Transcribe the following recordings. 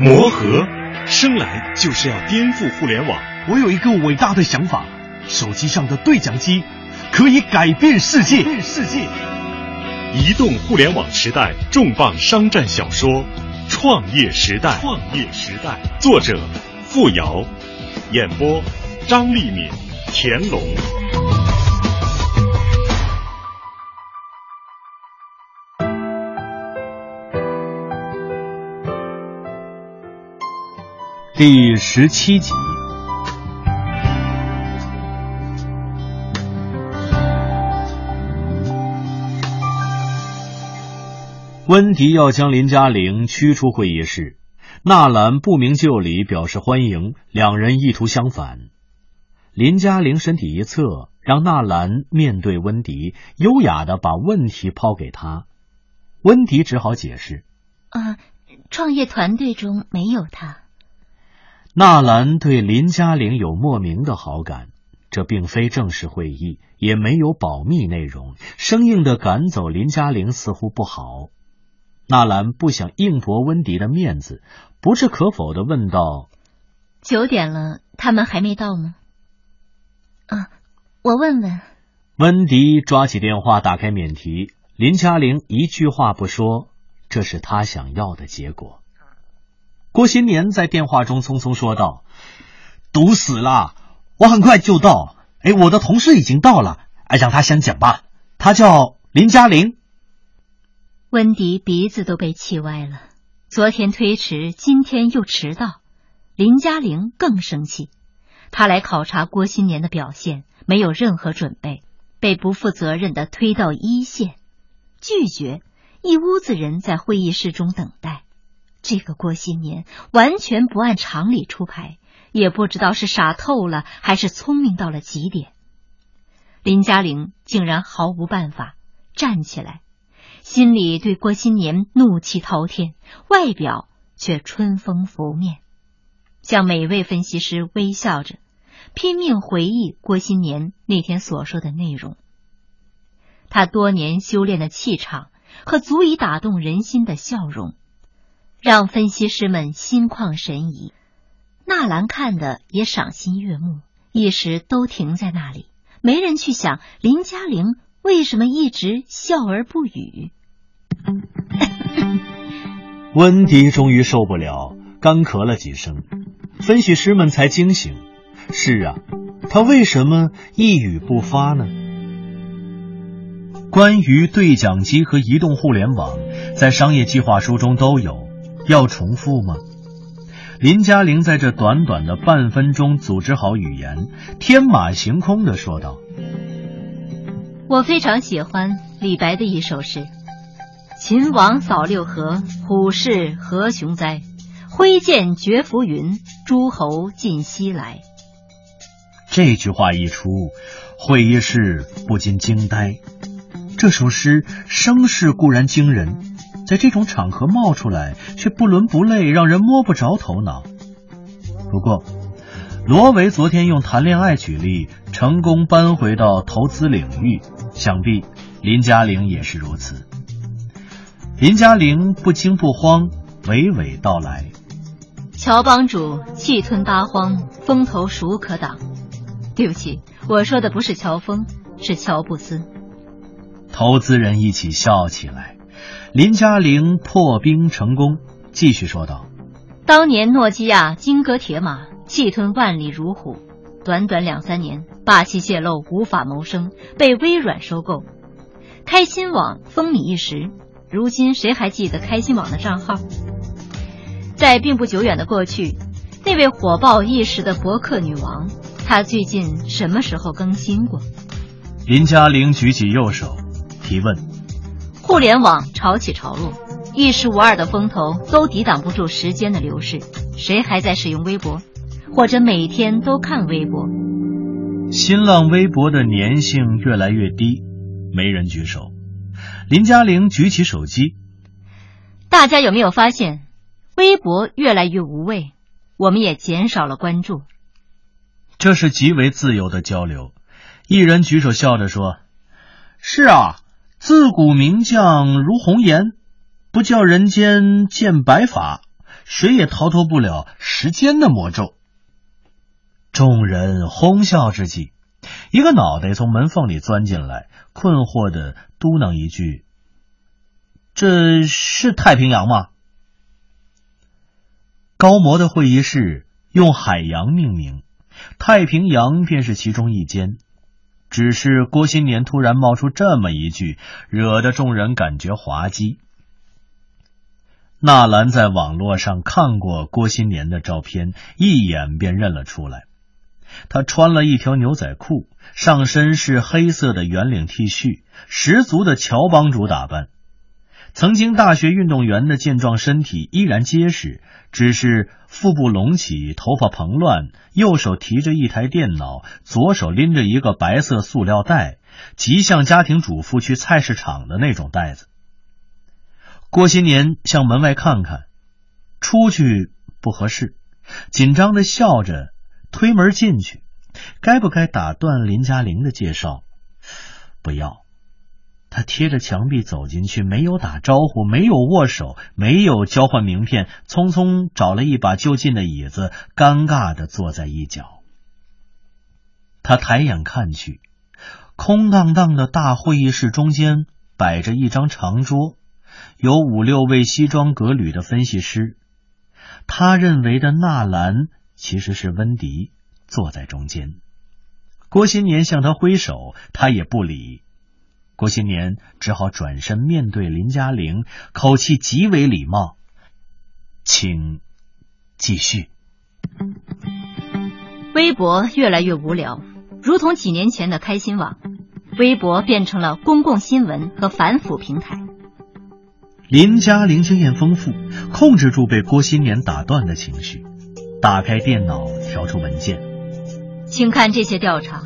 磨合，生来就是要颠覆互联网。我有一个伟大的想法，手机上的对讲机可以改变世界。变世界。移动互联网时代重磅商战小说《创业时代》。创业时代。作者：付瑶，演播：张立敏、田龙。第十七集，温迪要将林嘉玲驱出会议室，纳兰不明就里表示欢迎，两人意图相反。林嘉玲身体一侧，让纳兰面对温迪，优雅的把问题抛给他，温迪只好解释：“啊，创业团队中没有他。”纳兰对林嘉玲有莫名的好感，这并非正式会议，也没有保密内容，生硬的赶走林嘉玲似乎不好。纳兰不想硬驳温迪的面子，不置可否的问道：“九点了，他们还没到吗？”“啊，我问问。”温迪抓起电话，打开免提。林嘉玲一句话不说，这是他想要的结果。郭新年在电话中匆匆说道：“堵死了，我很快就到。哎，我的同事已经到了，哎，让他先讲吧。他叫林嘉玲。”温迪鼻子都被气歪了。昨天推迟，今天又迟到，林嘉玲更生气。他来考察郭新年的表现，没有任何准备，被不负责任的推到一线，拒绝。一屋子人在会议室中等待。这个郭新年完全不按常理出牌，也不知道是傻透了还是聪明到了极点。林嘉玲竟然毫无办法，站起来，心里对郭新年怒气滔天，外表却春风拂面，向每位分析师微笑着，拼命回忆郭新年那天所说的内容。他多年修炼的气场和足以打动人心的笑容。让分析师们心旷神怡，纳兰看的也赏心悦目，一时都停在那里，没人去想林嘉玲为什么一直笑而不语。温迪终于受不了，干咳了几声，分析师们才惊醒。是啊，他为什么一语不发呢？关于对讲机和移动互联网，在商业计划书中都有。要重复吗？林嘉玲在这短短的半分钟组织好语言，天马行空的说道：“我非常喜欢李白的一首诗：‘秦王扫六合，虎视何雄哉？挥剑绝浮云，诸侯尽西来。’这句话一出，会议室不禁惊呆。这首诗声势固然惊人。”在这种场合冒出来，却不伦不类，让人摸不着头脑。不过，罗维昨天用谈恋爱举例，成功搬回到投资领域，想必林嘉玲也是如此。林嘉玲不惊不慌，娓娓道来：“乔帮主气吞八荒，风头孰可挡？”对不起，我说的不是乔峰，是乔布斯。投资人一起笑起来。林嘉玲破冰成功，继续说道：“当年诺基亚金戈铁马，气吞万里如虎，短短两三年，霸气泄露，无法谋生，被微软收购。开心网风靡一时，如今谁还记得开心网的账号？在并不久远的过去，那位火爆一时的博客女王，她最近什么时候更新过？”林嘉玲举起右手，提问。互联网潮起潮落，一时无二的风头都抵挡不住时间的流逝。谁还在使用微博，或者每天都看微博？新浪微博的粘性越来越低，没人举手。林嘉玲举起手机，大家有没有发现，微博越来越无味？我们也减少了关注。这是极为自由的交流。一人举手笑着说：“是啊。”自古名将如红颜，不叫人间见白发。谁也逃脱不了时间的魔咒。众人哄笑之际，一个脑袋从门缝里钻进来，困惑的嘟囔一句：“这是太平洋吗？”高模的会议室用海洋命名，太平洋便是其中一间。只是郭新年突然冒出这么一句，惹得众人感觉滑稽。纳兰在网络上看过郭新年的照片，一眼便认了出来。他穿了一条牛仔裤，上身是黑色的圆领 T 恤，十足的乔帮主打扮。曾经大学运动员的健壮身体依然结实，只是腹部隆起，头发蓬乱，右手提着一台电脑，左手拎着一个白色塑料袋，极像家庭主妇去菜市场的那种袋子。郭新年向门外看看，出去不合适，紧张的笑着推门进去。该不该打断林嘉玲的介绍？不要。他贴着墙壁走进去，没有打招呼，没有握手，没有交换名片，匆匆找了一把就近的椅子，尴尬的坐在一角。他抬眼看去，空荡荡的大会议室中间摆着一张长桌，有五六位西装革履的分析师。他认为的纳兰其实是温迪，坐在中间。郭新年向他挥手，他也不理。郭新年只好转身面对林嘉玲，口气极为礼貌，请继续。微博越来越无聊，如同几年前的开心网，微博变成了公共新闻和反腐平台。林嘉玲经验丰富，控制住被郭新年打断的情绪，打开电脑，调出文件，请看这些调查。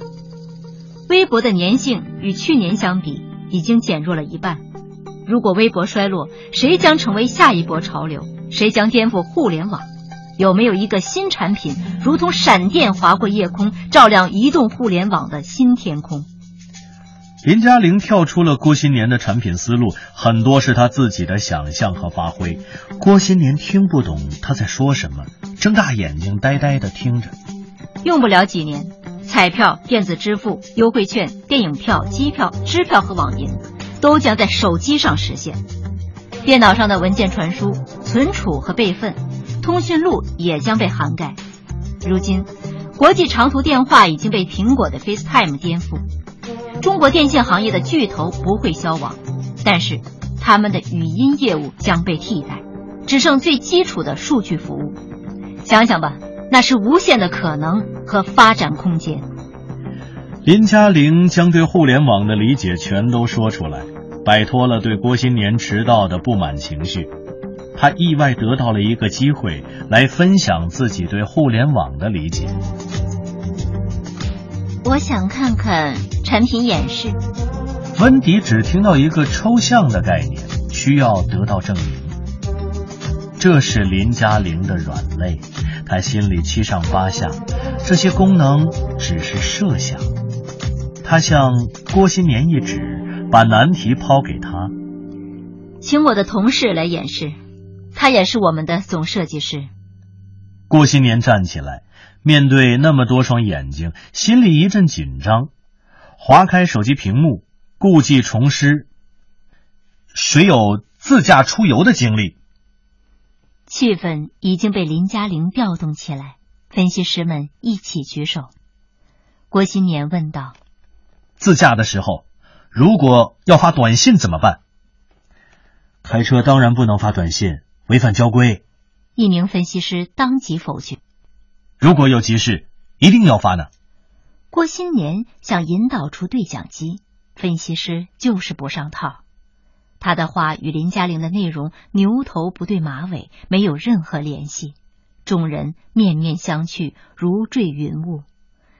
微博的粘性与去年相比已经减弱了一半。如果微博衰落，谁将成为下一波潮流？谁将颠覆互联网？有没有一个新产品，如同闪电划过夜空，照亮移动互联网的新天空？林嘉玲跳出了郭新年的产品思路，很多是他自己的想象和发挥。郭新年听不懂他在说什么，睁大眼睛呆呆的听着。用不了几年。彩票、电子支付、优惠券、电影票、机票、支票和网银，都将在手机上实现。电脑上的文件传输、存储和备份，通讯录也将被涵盖。如今，国际长途电话已经被苹果的 FaceTime 颠覆。中国电信行业的巨头不会消亡，但是他们的语音业务将被替代，只剩最基础的数据服务。想想吧。那是无限的可能和发展空间。林嘉玲将对互联网的理解全都说出来，摆脱了对郭新年迟到的不满情绪。他意外得到了一个机会来分享自己对互联网的理解。我想看看产品演示。温迪只听到一个抽象的概念，需要得到证明。这是林嘉玲的软肋。她心里七上八下，这些功能只是设想。他向郭新年一指，把难题抛给他，请我的同事来演示。他也是我们的总设计师。郭新年站起来，面对那么多双眼睛，心里一阵紧张。划开手机屏幕，故技重施。谁有自驾出游的经历？气氛已经被林嘉玲调动起来，分析师们一起举手。郭新年问道：“自驾的时候，如果要发短信怎么办？”开车当然不能发短信，违反交规。一名分析师当即否决：“如果有急事，一定要发呢。”郭新年想引导出对讲机，分析师就是不上套。他的话与林嘉玲的内容牛头不对马尾，没有任何联系。众人面面相觑，如坠云雾。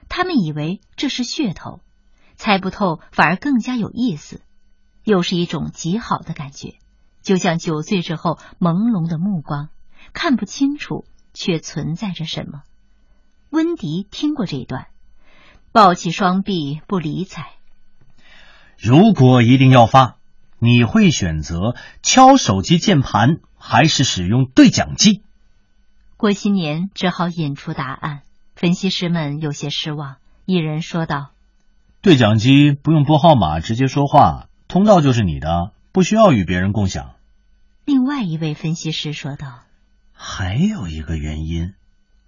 他们以为这是噱头，猜不透反而更加有意思，又是一种极好的感觉，就像酒醉之后朦胧的目光，看不清楚却存在着什么。温迪听过这一段，抱起双臂不理睬。如果一定要发。你会选择敲手机键盘还是使用对讲机？郭新年只好引出答案。分析师们有些失望，一人说道：“对讲机不用拨号码，直接说话，通道就是你的，不需要与别人共享。”另外一位分析师说道：“还有一个原因，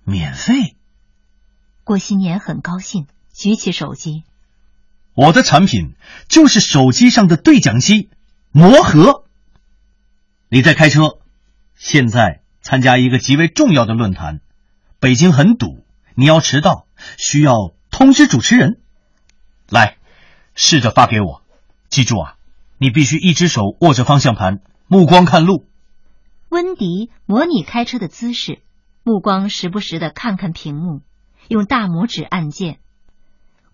免费。”郭新年很高兴，举起手机：“我的产品就是手机上的对讲机魔盒。你在开车，现在参加一个极为重要的论坛，北京很堵。”你要迟到，需要通知主持人。来，试着发给我。记住啊，你必须一只手握着方向盘，目光看路。温迪模拟开车的姿势，目光时不时的看看屏幕，用大拇指按键。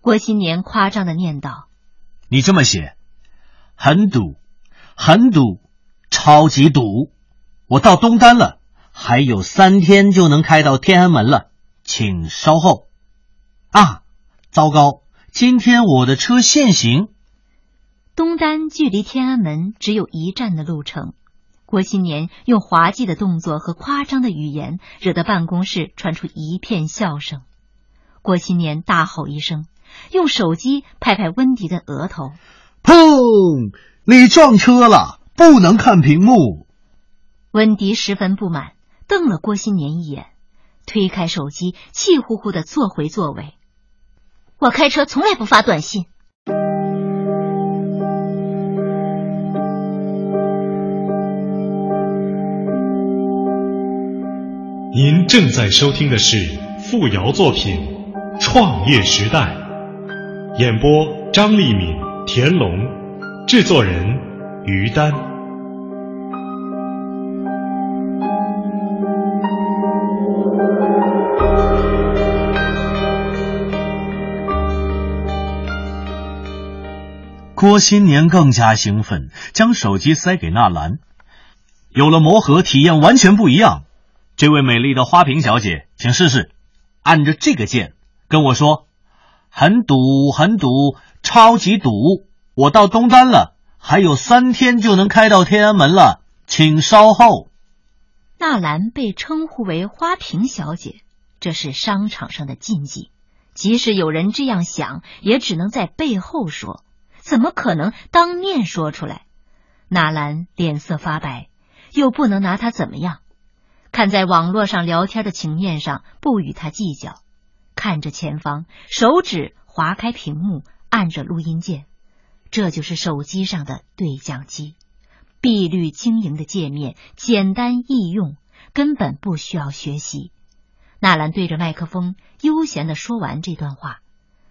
郭新年夸张的念道：“你这么写，很堵，很堵，超级堵。我到东单了，还有三天就能开到天安门了。”请稍后。啊，糟糕！今天我的车限行。东单距离天安门只有一站的路程。郭新年用滑稽的动作和夸张的语言，惹得办公室传出一片笑声。郭新年大吼一声，用手机拍拍温迪的额头：“砰！你撞车了，不能看屏幕。”温迪十分不满，瞪了郭新年一眼。推开手机，气呼呼的坐回座位。我开车从来不发短信。您正在收听的是付瑶作品《创业时代》，演播张立敏、田龙，制作人于丹。郭新年更加兴奋，将手机塞给纳兰。有了魔盒，体验完全不一样。这位美丽的花瓶小姐，请试试，按着这个键跟我说：“很堵，很堵，超级堵！我到东单了，还有三天就能开到天安门了，请稍后。”纳兰被称呼为花瓶小姐，这是商场上的禁忌。即使有人这样想，也只能在背后说。怎么可能当面说出来？纳兰脸色发白，又不能拿他怎么样。看在网络上聊天的情面上，不与他计较。看着前方，手指划开屏幕，按着录音键。这就是手机上的对讲机，碧绿晶莹的界面，简单易用，根本不需要学习。纳兰对着麦克风悠闲的说完这段话，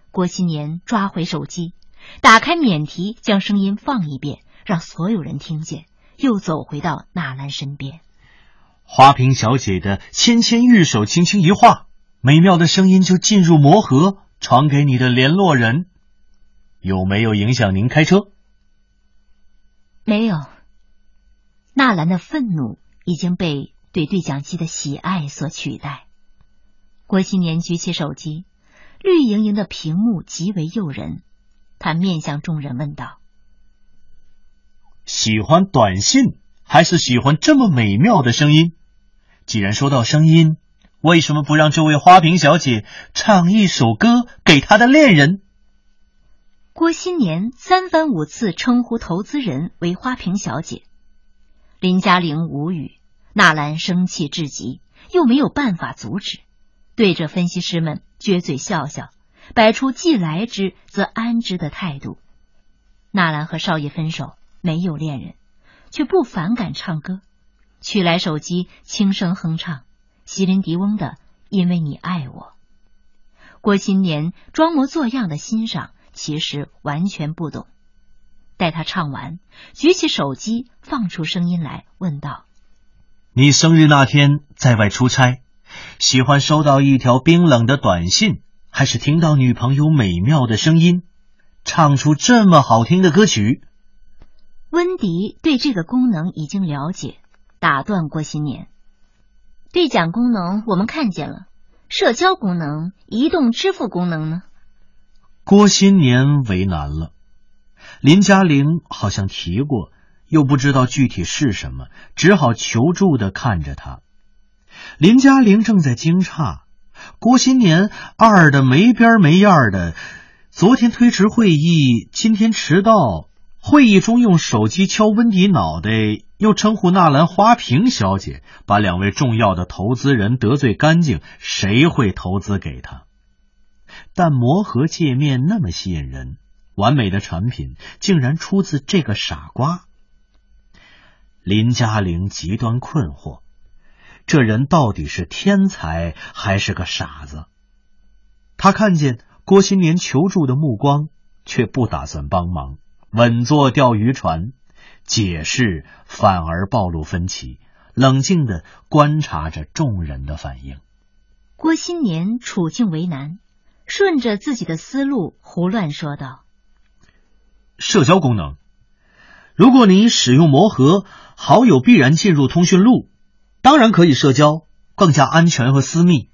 郭新年抓回手机。打开免提，将声音放一遍，让所有人听见。又走回到纳兰身边，花瓶小姐的纤纤玉手轻轻一画，美妙的声音就进入魔盒，传给你的联络人。有没有影响您开车？没有。纳兰的愤怒已经被对对讲机的喜爱所取代。郭新年举起手机，绿莹莹的屏幕极为诱人。他面向众人问道：“喜欢短信还是喜欢这么美妙的声音？既然说到声音，为什么不让这位花瓶小姐唱一首歌给她的恋人？”郭新年三番五次称呼投资人为花瓶小姐，林嘉玲无语，纳兰生气至极，又没有办法阻止，对着分析师们撅嘴笑笑。摆出既来之则安之的态度。纳兰和少爷分手，没有恋人，却不反感唱歌。取来手机，轻声哼唱席琳迪翁的《因为你爱我》。郭新年装模作样的欣赏，其实完全不懂。待他唱完，举起手机，放出声音来，问道：“你生日那天在外出差，喜欢收到一条冰冷的短信？”还是听到女朋友美妙的声音，唱出这么好听的歌曲。温迪对这个功能已经了解，打断郭新年。对讲功能我们看见了，社交功能、移动支付功能呢？郭新年为难了。林嘉玲好像提过，又不知道具体是什么，只好求助的看着他。林嘉玲正在惊诧，郭新年二的没边没样的。昨天推迟会议，今天迟到。会议中用手机敲温迪脑袋，又称呼纳兰花瓶小姐，把两位重要的投资人得罪干净，谁会投资给他？但魔盒界面那么吸引人，完美的产品竟然出自这个傻瓜。林嘉玲极端困惑，这人到底是天才还是个傻子？他看见郭新年求助的目光，却不打算帮忙。稳坐钓鱼船，解释反而暴露分歧，冷静的观察着众人的反应。郭新年处境为难，顺着自己的思路胡乱说道：“社交功能，如果你使用魔盒，好友必然进入通讯录，当然可以社交，更加安全和私密。”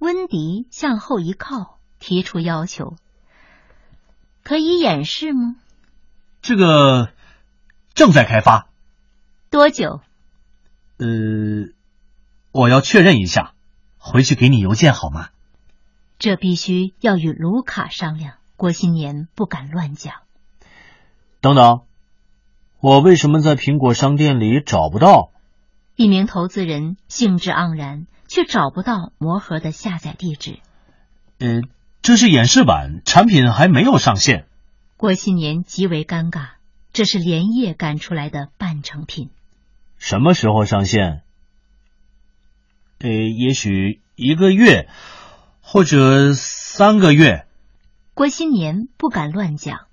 温迪向后一靠，提出要求：“可以演示吗？”这个正在开发，多久？呃，我要确认一下，回去给你邮件好吗？这必须要与卢卡商量。郭新年不敢乱讲。等等，我为什么在苹果商店里找不到？一名投资人兴致盎然，却找不到魔盒的下载地址。呃，这是演示版，产品还没有上线。郭新年极为尴尬，这是连夜赶出来的半成品。什么时候上线？呃，也许一个月，或者三个月。郭新年不敢乱讲，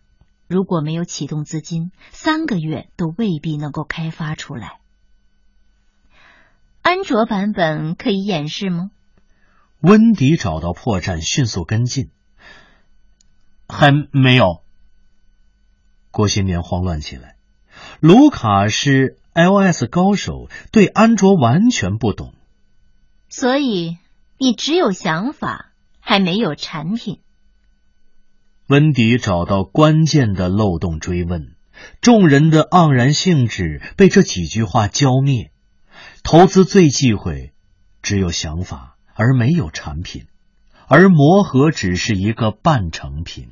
如果没有启动资金，三个月都未必能够开发出来。安卓版本可以演示吗？温迪找到破绽，迅速跟进。还没有。郭新年慌乱起来。卢卡是 iOS 高手，对安卓完全不懂。所以你只有想法，还没有产品。温迪找到关键的漏洞，追问。众人的盎然兴致被这几句话浇灭。投资最忌讳只有想法而没有产品，而魔盒只是一个半成品。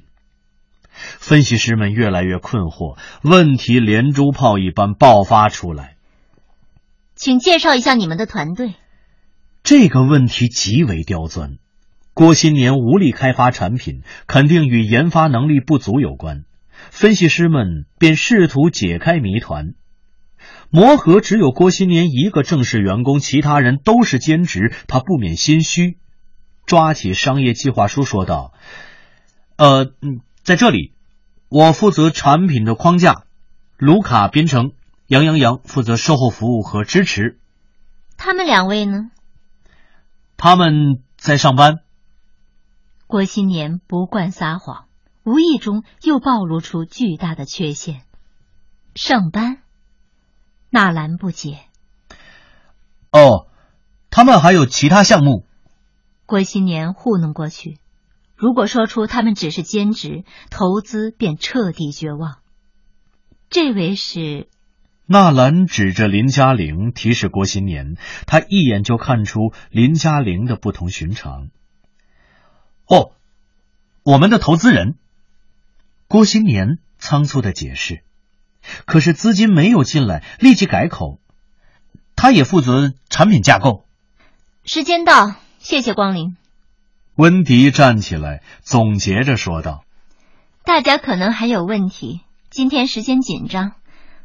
分析师们越来越困惑，问题连珠炮一般爆发出来。请介绍一下你们的团队。这个问题极为刁钻。郭新年无力开发产品，肯定与研发能力不足有关。分析师们便试图解开谜团。魔盒只有郭新年一个正式员工，其他人都是兼职。他不免心虚，抓起商业计划书说道：“呃，嗯。”在这里，我负责产品的框架，卢卡编程，杨洋洋负责售后服务和支持。他们两位呢？他们在上班。郭新年不惯撒谎，无意中又暴露出巨大的缺陷。上班？纳兰不解。哦，他们还有其他项目。郭新年糊弄过去。如果说出他们只是兼职，投资便彻底绝望。这位是纳兰，指着林嘉玲提示郭新年，他一眼就看出林嘉玲的不同寻常。哦，我们的投资人。郭新年仓促的解释，可是资金没有进来，立即改口，他也负责产品架构。时间到，谢谢光临。温迪站起来，总结着说道：“大家可能还有问题，今天时间紧张，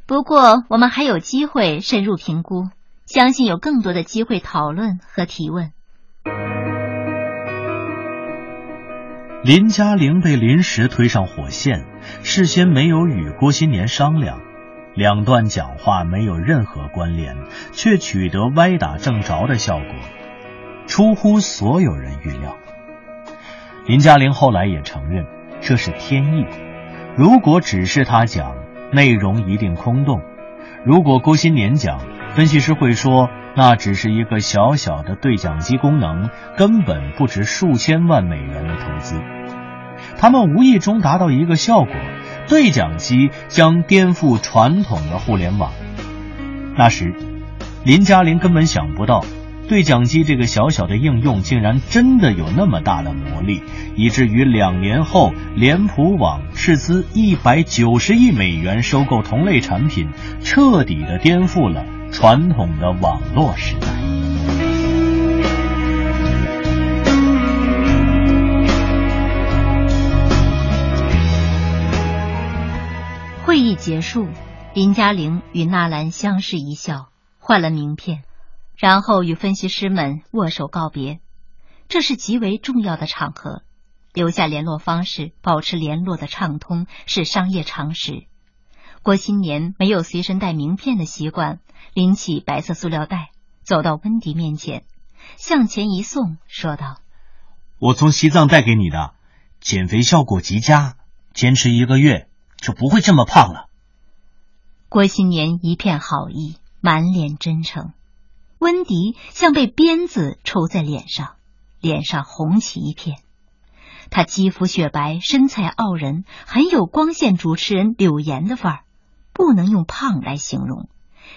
不过我们还有机会深入评估，相信有更多的机会讨论和提问。”林嘉玲被临时推上火线，事先没有与郭新年商量，两段讲话没有任何关联，却取得歪打正着的效果，出乎所有人预料。林嘉玲后来也承认，这是天意。如果只是他讲，内容一定空洞；如果郭新年讲，分析师会说那只是一个小小的对讲机功能，根本不值数千万美元的投资。他们无意中达到一个效果：对讲机将颠覆传统的互联网。那时，林嘉玲根本想不到，对讲机这个小小的应用，竟然真的有那么大的魔力，以至于两年后，脸谱网斥资一百九十亿美元收购同类产品，彻底的颠覆了传统的网络时代。会议结束，林嘉玲与纳兰相视一笑，换了名片。然后与分析师们握手告别，这是极为重要的场合，留下联络方式，保持联络的畅通是商业常识。郭新年没有随身带名片的习惯，拎起白色塑料袋，走到温迪面前，向前一送，说道：“我从西藏带给你的，减肥效果极佳，坚持一个月就不会这么胖了。”郭新年一片好意，满脸真诚。温迪像被鞭子抽在脸上，脸上红起一片。他肌肤雪白，身材傲人，很有光线主持人柳岩的范儿，不能用胖来形容。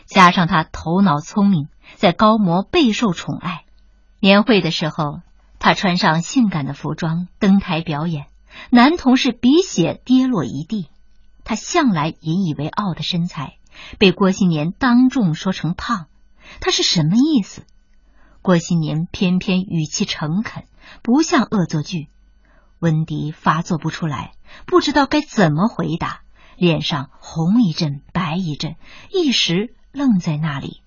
加上他头脑聪明，在高模备受宠爱。年会的时候，他穿上性感的服装登台表演，男同事鼻血跌落一地。他向来引以为傲的身材，被郭新年当众说成胖。他是什么意思？郭新年偏偏语气诚恳，不像恶作剧。温迪发作不出来，不知道该怎么回答，脸上红一阵白一阵，一时愣在那里。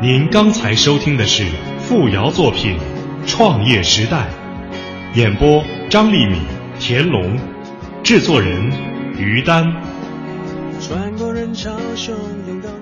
您刚才收听的是傅瑶作品《创业时代》，演播张丽敏、田龙，制作人于丹。穿过人潮汹涌。